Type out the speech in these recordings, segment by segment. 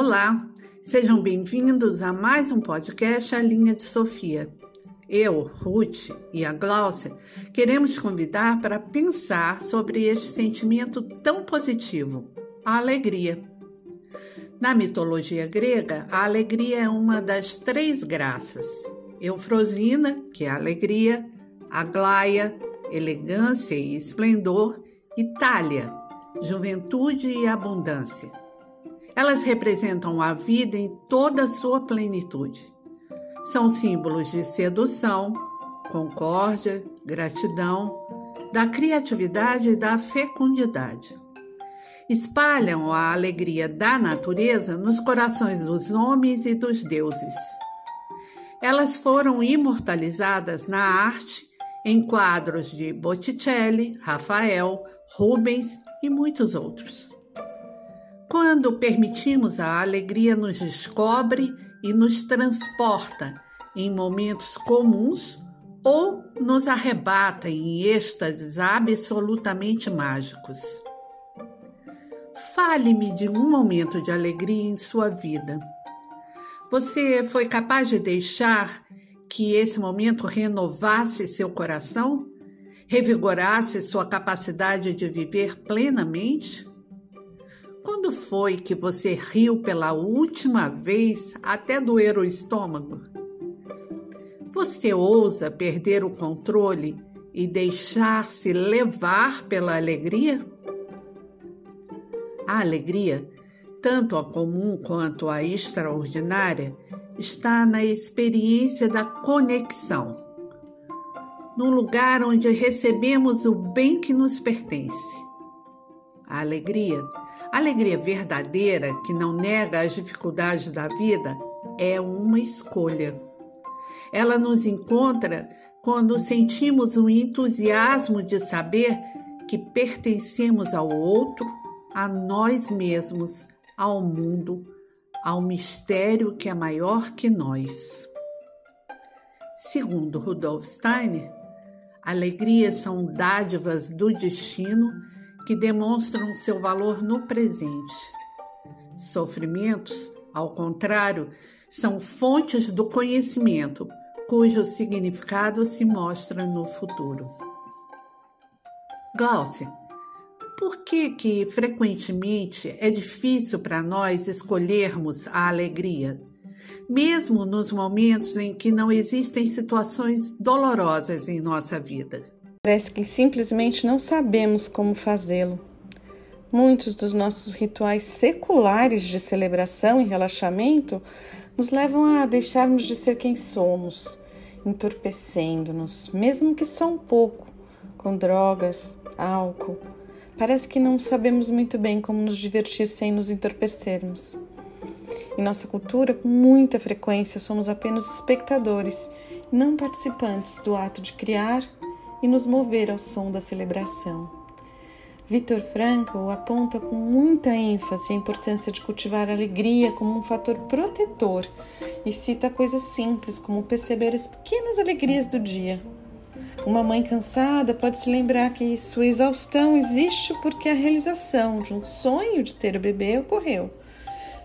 Olá, sejam bem-vindos a mais um podcast A Linha de Sofia. Eu, Ruth e a Glaucia queremos convidar para pensar sobre este sentimento tão positivo, a alegria. Na mitologia grega, a alegria é uma das três graças: Eufrosina, que é a alegria, Aglaia, elegância e esplendor, e Thalia, juventude e abundância. Elas representam a vida em toda a sua plenitude. São símbolos de sedução, concórdia, gratidão, da criatividade e da fecundidade. Espalham a alegria da natureza nos corações dos homens e dos deuses. Elas foram imortalizadas na arte em quadros de Botticelli, Rafael, Rubens e muitos outros. Quando permitimos a alegria nos descobre e nos transporta em momentos comuns ou nos arrebata em êxtases absolutamente mágicos. Fale-me de um momento de alegria em sua vida. Você foi capaz de deixar que esse momento renovasse seu coração? Revigorasse sua capacidade de viver plenamente? Quando foi que você riu pela última vez até doer o estômago? Você ousa perder o controle e deixar-se levar pela alegria? A alegria, tanto a comum quanto a extraordinária, está na experiência da conexão, num lugar onde recebemos o bem que nos pertence. A alegria alegria verdadeira, que não nega as dificuldades da vida, é uma escolha. Ela nos encontra quando sentimos o entusiasmo de saber que pertencemos ao outro, a nós mesmos, ao mundo, ao mistério que é maior que nós. Segundo Rudolf Steiner, alegrias são dádivas do destino que demonstram seu valor no presente. Sofrimentos, ao contrário, são fontes do conhecimento, cujo significado se mostra no futuro. Glaucia, por que que frequentemente é difícil para nós escolhermos a alegria, mesmo nos momentos em que não existem situações dolorosas em nossa vida? Parece que simplesmente não sabemos como fazê-lo. Muitos dos nossos rituais seculares de celebração e relaxamento nos levam a deixarmos de ser quem somos, entorpecendo-nos, mesmo que só um pouco, com drogas, álcool. Parece que não sabemos muito bem como nos divertir sem nos entorpecermos. Em nossa cultura, com muita frequência, somos apenas espectadores, não participantes do ato de criar e nos mover ao som da celebração. Victor Frankl aponta com muita ênfase a importância de cultivar a alegria como um fator protetor e cita coisas simples como perceber as pequenas alegrias do dia. Uma mãe cansada pode se lembrar que sua exaustão existe porque a realização de um sonho de ter o bebê ocorreu.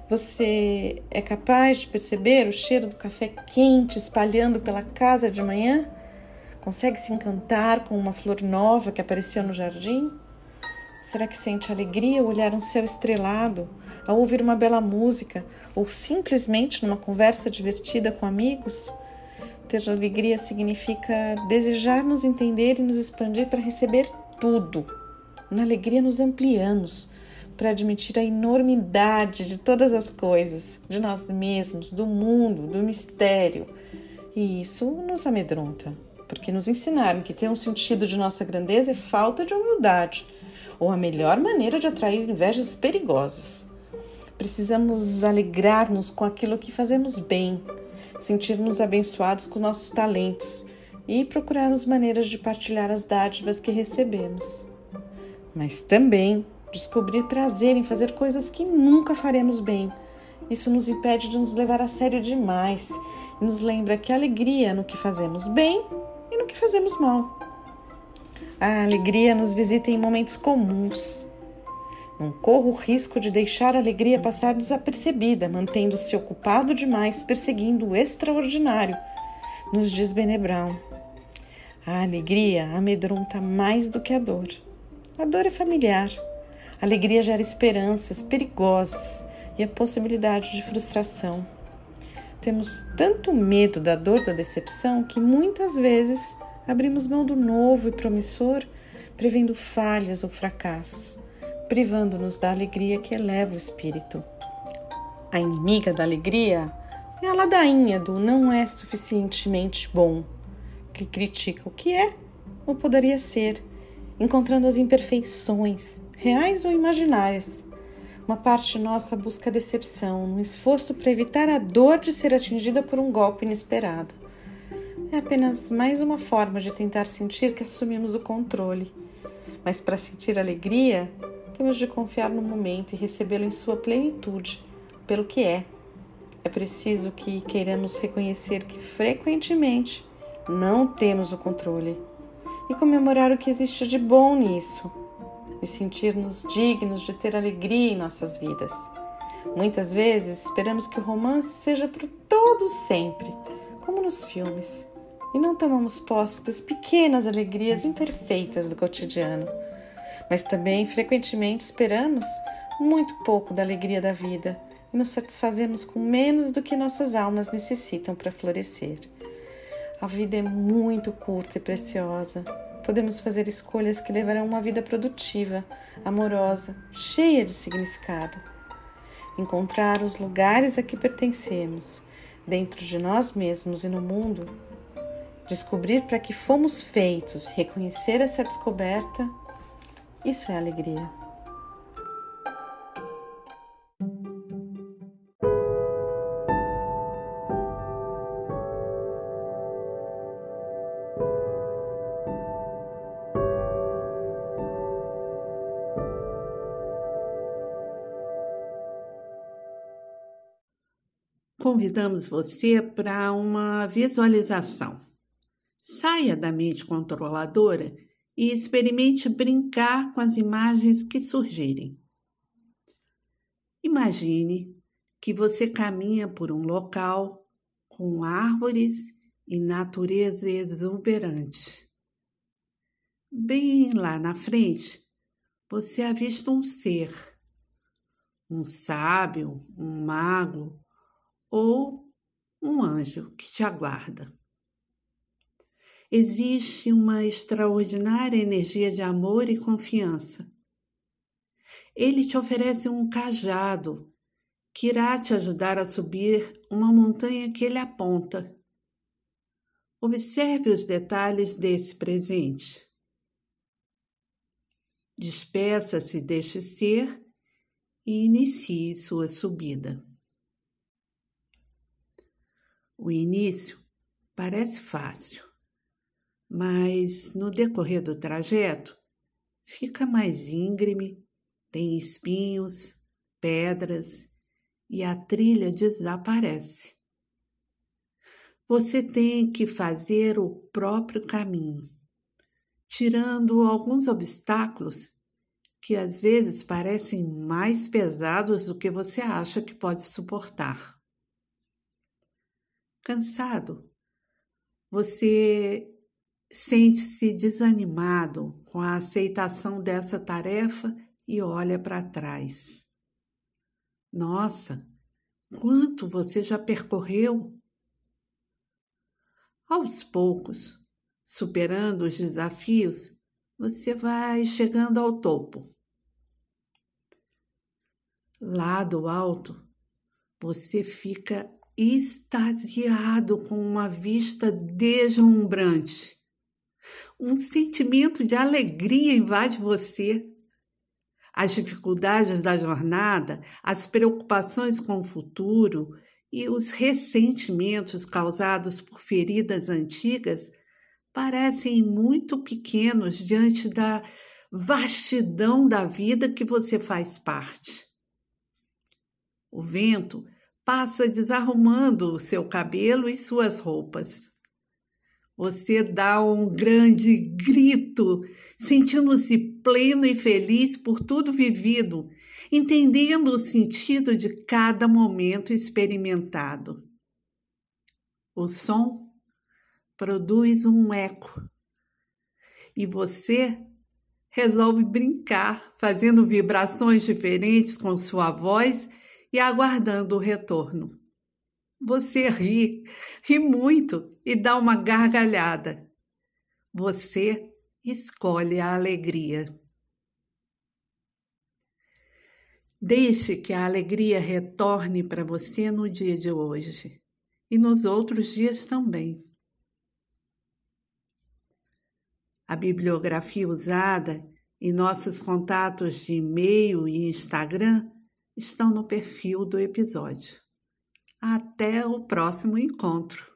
Você é capaz de perceber o cheiro do café quente espalhando pela casa de manhã? Consegue se encantar com uma flor nova que apareceu no jardim? Será que sente alegria ao olhar um céu estrelado, ao ouvir uma bela música ou simplesmente numa conversa divertida com amigos? Ter alegria significa desejar nos entender e nos expandir para receber tudo. Na alegria nos ampliamos para admitir a enormidade de todas as coisas, de nós mesmos, do mundo, do mistério. E isso nos amedronta porque nos ensinaram que ter um sentido de nossa grandeza é falta de humildade, ou a melhor maneira de atrair invejas perigosas. Precisamos alegrar-nos com aquilo que fazemos bem, sentir-nos abençoados com nossos talentos e procurarmos maneiras de partilhar as dádivas que recebemos. Mas também descobrir prazer em fazer coisas que nunca faremos bem. Isso nos impede de nos levar a sério demais e nos lembra que a alegria no que fazemos bem que fazemos mal. A alegria nos visita em momentos comuns. Não corra o risco de deixar a alegria passar desapercebida, mantendo-se ocupado demais perseguindo o extraordinário, nos diz Bene Brown. A alegria amedronta mais do que a dor. A dor é familiar. A alegria gera esperanças perigosas e a possibilidade de frustração. Temos tanto medo da dor da decepção que muitas vezes abrimos mão do novo e promissor, prevendo falhas ou fracassos privando-nos da alegria que eleva o espírito. A inimiga da alegria é a ladainha do não é suficientemente bom, que critica o que é ou poderia ser, encontrando as imperfeições, reais ou imaginárias. Uma parte nossa busca decepção, no esforço para evitar a dor de ser atingida por um golpe inesperado. É apenas mais uma forma de tentar sentir que assumimos o controle. Mas para sentir alegria, temos de confiar no momento e recebê-lo em sua plenitude, pelo que é. É preciso que queiramos reconhecer que frequentemente não temos o controle e comemorar o que existe de bom nisso e sentir-nos dignos de ter alegria em nossas vidas. Muitas vezes esperamos que o romance seja para todo sempre, como nos filmes, e não tomamos posse das pequenas alegrias imperfeitas do cotidiano mas também frequentemente esperamos muito pouco da alegria da vida e nos satisfazemos com menos do que nossas almas necessitam para florescer. A vida é muito curta e preciosa. Podemos fazer escolhas que levarão uma vida produtiva, amorosa, cheia de significado. Encontrar os lugares a que pertencemos, dentro de nós mesmos e no mundo. Descobrir para que fomos feitos, reconhecer essa descoberta isso é alegria. Convidamos você para uma visualização. Saia da mente controladora e experimente brincar com as imagens que surgirem. Imagine que você caminha por um local com árvores e natureza exuberante. Bem lá na frente, você avista um ser, um sábio, um mago ou um anjo que te aguarda existe uma extraordinária energia de amor e confiança. Ele te oferece um cajado que irá te ajudar a subir uma montanha que ele aponta. Observe os detalhes desse presente. Despeça-se deste ser e inicie sua subida. O início parece fácil mas no decorrer do trajeto fica mais íngreme, tem espinhos, pedras e a trilha desaparece. Você tem que fazer o próprio caminho, tirando alguns obstáculos que às vezes parecem mais pesados do que você acha que pode suportar. Cansado, você Sente-se desanimado com a aceitação dessa tarefa e olha para trás. Nossa, quanto você já percorreu! Aos poucos, superando os desafios, você vai chegando ao topo. Lá do alto, você fica extasiado com uma vista deslumbrante um sentimento de alegria invade você. As dificuldades da jornada, as preocupações com o futuro e os ressentimentos causados por feridas antigas parecem muito pequenos diante da vastidão da vida que você faz parte. O vento passa desarrumando o seu cabelo e suas roupas. Você dá um grande grito, sentindo-se pleno e feliz por tudo vivido, entendendo o sentido de cada momento experimentado. O som produz um eco e você resolve brincar, fazendo vibrações diferentes com sua voz e aguardando o retorno. Você ri, ri muito e dá uma gargalhada. Você escolhe a alegria. Deixe que a alegria retorne para você no dia de hoje e nos outros dias também. A bibliografia usada e nossos contatos de e-mail e Instagram estão no perfil do episódio. Até o próximo encontro!